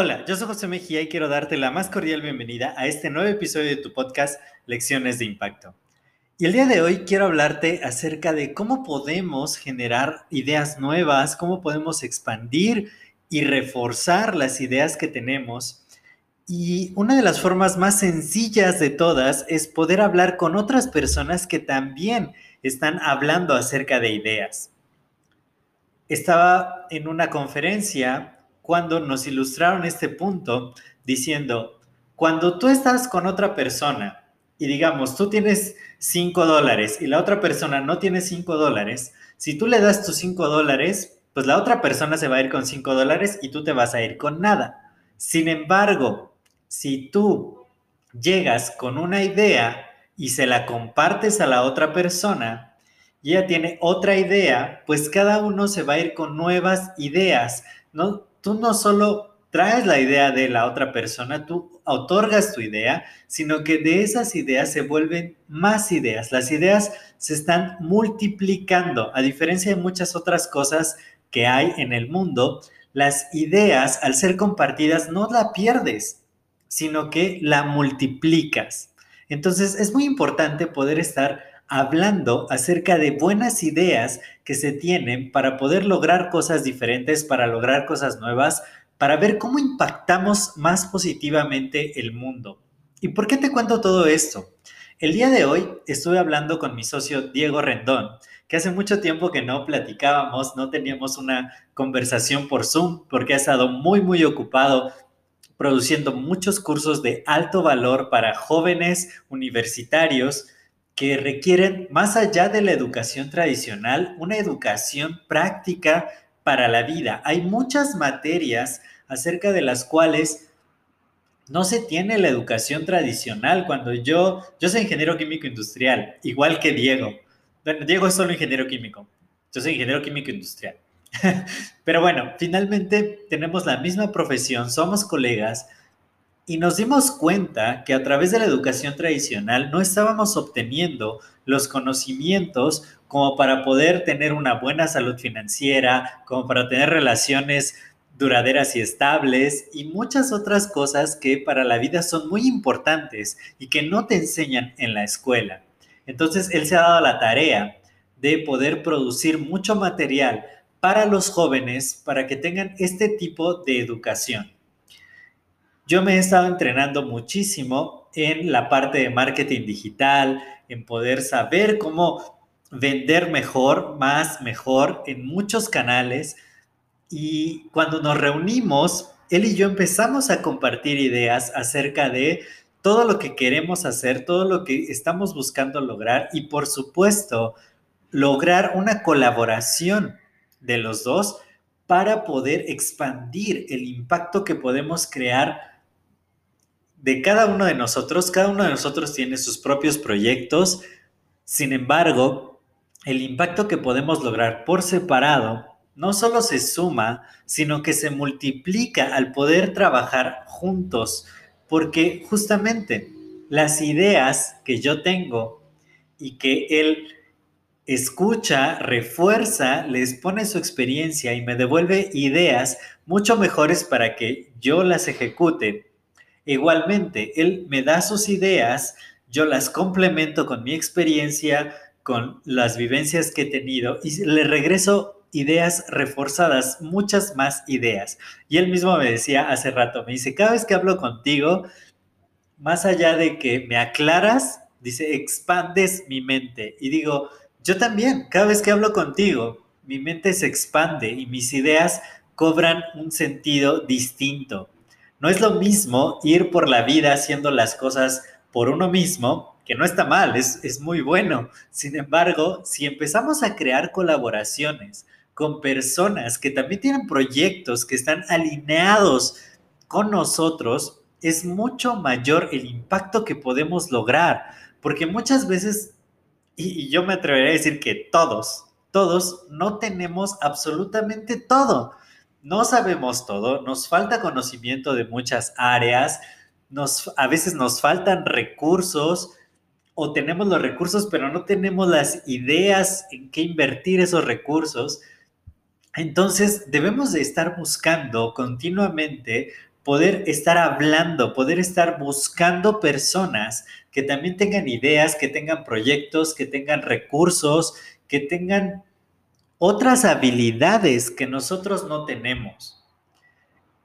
Hola, yo soy José Mejía y quiero darte la más cordial bienvenida a este nuevo episodio de tu podcast Lecciones de Impacto. Y el día de hoy quiero hablarte acerca de cómo podemos generar ideas nuevas, cómo podemos expandir y reforzar las ideas que tenemos. Y una de las formas más sencillas de todas es poder hablar con otras personas que también están hablando acerca de ideas. Estaba en una conferencia cuando nos ilustraron este punto diciendo, cuando tú estás con otra persona y digamos, tú tienes 5 dólares y la otra persona no tiene 5 dólares, si tú le das tus 5 dólares, pues la otra persona se va a ir con 5 dólares y tú te vas a ir con nada. Sin embargo, si tú llegas con una idea y se la compartes a la otra persona y ella tiene otra idea, pues cada uno se va a ir con nuevas ideas. Tú no solo traes la idea de la otra persona, tú otorgas tu idea, sino que de esas ideas se vuelven más ideas. Las ideas se están multiplicando, a diferencia de muchas otras cosas que hay en el mundo, las ideas al ser compartidas no la pierdes, sino que la multiplicas. Entonces es muy importante poder estar hablando acerca de buenas ideas que se tienen para poder lograr cosas diferentes, para lograr cosas nuevas, para ver cómo impactamos más positivamente el mundo. ¿Y por qué te cuento todo esto? El día de hoy estuve hablando con mi socio Diego Rendón, que hace mucho tiempo que no platicábamos, no teníamos una conversación por Zoom, porque ha estado muy, muy ocupado produciendo muchos cursos de alto valor para jóvenes universitarios que requieren, más allá de la educación tradicional, una educación práctica para la vida. Hay muchas materias acerca de las cuales no se tiene la educación tradicional. Cuando yo, yo soy ingeniero químico industrial, igual que Diego. Bueno, Diego es solo ingeniero químico. Yo soy ingeniero químico industrial. Pero bueno, finalmente tenemos la misma profesión, somos colegas, y nos dimos cuenta que a través de la educación tradicional no estábamos obteniendo los conocimientos como para poder tener una buena salud financiera, como para tener relaciones duraderas y estables y muchas otras cosas que para la vida son muy importantes y que no te enseñan en la escuela. Entonces, él se ha dado la tarea de poder producir mucho material para los jóvenes para que tengan este tipo de educación. Yo me he estado entrenando muchísimo en la parte de marketing digital, en poder saber cómo vender mejor, más, mejor en muchos canales. Y cuando nos reunimos, él y yo empezamos a compartir ideas acerca de todo lo que queremos hacer, todo lo que estamos buscando lograr y por supuesto lograr una colaboración de los dos para poder expandir el impacto que podemos crear de cada uno de nosotros, cada uno de nosotros tiene sus propios proyectos, sin embargo, el impacto que podemos lograr por separado no solo se suma, sino que se multiplica al poder trabajar juntos, porque justamente las ideas que yo tengo y que él escucha, refuerza, les pone su experiencia y me devuelve ideas mucho mejores para que yo las ejecute Igualmente, él me da sus ideas, yo las complemento con mi experiencia, con las vivencias que he tenido y le regreso ideas reforzadas, muchas más ideas. Y él mismo me decía hace rato, me dice, cada vez que hablo contigo, más allá de que me aclaras, dice, expandes mi mente. Y digo, yo también, cada vez que hablo contigo, mi mente se expande y mis ideas cobran un sentido distinto. No es lo mismo ir por la vida haciendo las cosas por uno mismo, que no está mal, es, es muy bueno. Sin embargo, si empezamos a crear colaboraciones con personas que también tienen proyectos que están alineados con nosotros, es mucho mayor el impacto que podemos lograr. Porque muchas veces, y, yo me atrevería a decir que todos, todos no tenemos absolutamente todo. No sabemos todo, nos falta conocimiento de muchas áreas, nos, a veces nos faltan recursos o tenemos los recursos pero no tenemos las ideas en qué invertir esos recursos. Entonces debemos de estar buscando continuamente poder estar hablando, poder estar buscando personas que también tengan ideas, que tengan proyectos, que tengan recursos, que tengan otras habilidades que nosotros no tenemos.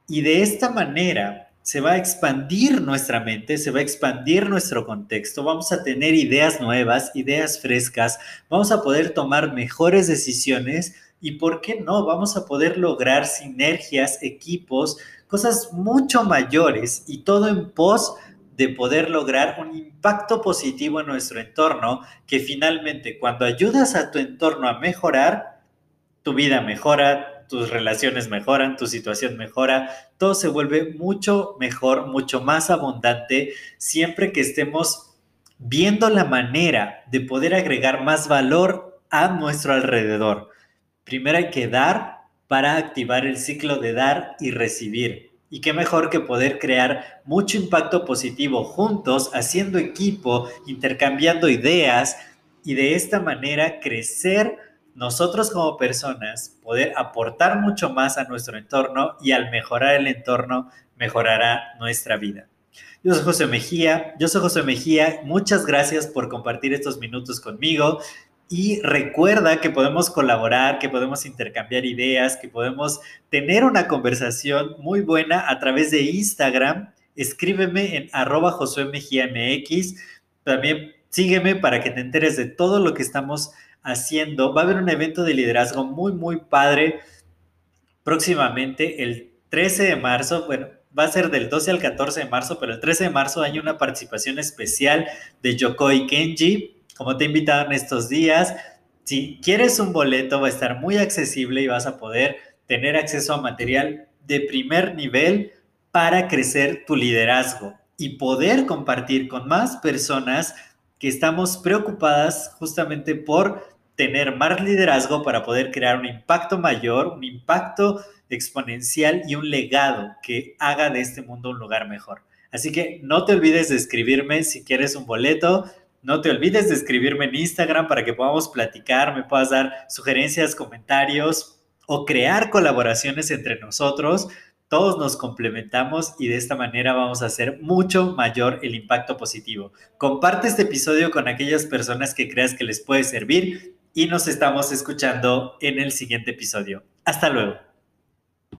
Y de esta manera se va a expandir nuestra mente, se va a expandir nuestro contexto, vamos a tener ideas nuevas, ideas frescas, vamos a poder tomar mejores decisiones y, ¿por qué no? Vamos a poder lograr sinergias, equipos, cosas mucho mayores y todo en pos de poder lograr un impacto positivo en nuestro entorno, que finalmente cuando ayudas a tu entorno a mejorar, tu vida mejora, tus relaciones mejoran, tu situación mejora, todo se vuelve mucho mejor, mucho más abundante, siempre que estemos viendo la manera de poder agregar más valor a nuestro alrededor. Primero hay que dar para activar el ciclo de dar y recibir. Y qué mejor que poder crear mucho impacto positivo juntos, haciendo equipo, intercambiando ideas y de esta manera crecer nosotros como personas, poder aportar mucho más a nuestro entorno y al mejorar el entorno, mejorará nuestra vida. Yo soy José Mejía, yo soy José Mejía, muchas gracias por compartir estos minutos conmigo. Y recuerda que podemos colaborar, que podemos intercambiar ideas, que podemos tener una conversación muy buena a través de Instagram. Escríbeme en arroba Josué Mejía MX. También sígueme para que te enteres de todo lo que estamos haciendo. Va a haber un evento de liderazgo muy, muy padre próximamente, el 13 de marzo. Bueno, va a ser del 12 al 14 de marzo, pero el 13 de marzo hay una participación especial de Yokoi Kenji como te he en estos días, si quieres un boleto va a estar muy accesible y vas a poder tener acceso a material de primer nivel para crecer tu liderazgo y poder compartir con más personas que estamos preocupadas justamente por tener más liderazgo para poder crear un impacto mayor, un impacto exponencial y un legado que haga de este mundo un lugar mejor. Así que no te olvides de escribirme si quieres un boleto. No te olvides de escribirme en Instagram para que podamos platicar, me puedas dar sugerencias, comentarios o crear colaboraciones entre nosotros. Todos nos complementamos y de esta manera vamos a hacer mucho mayor el impacto positivo. Comparte este episodio con aquellas personas que creas que les puede servir y nos estamos escuchando en el siguiente episodio. Hasta luego.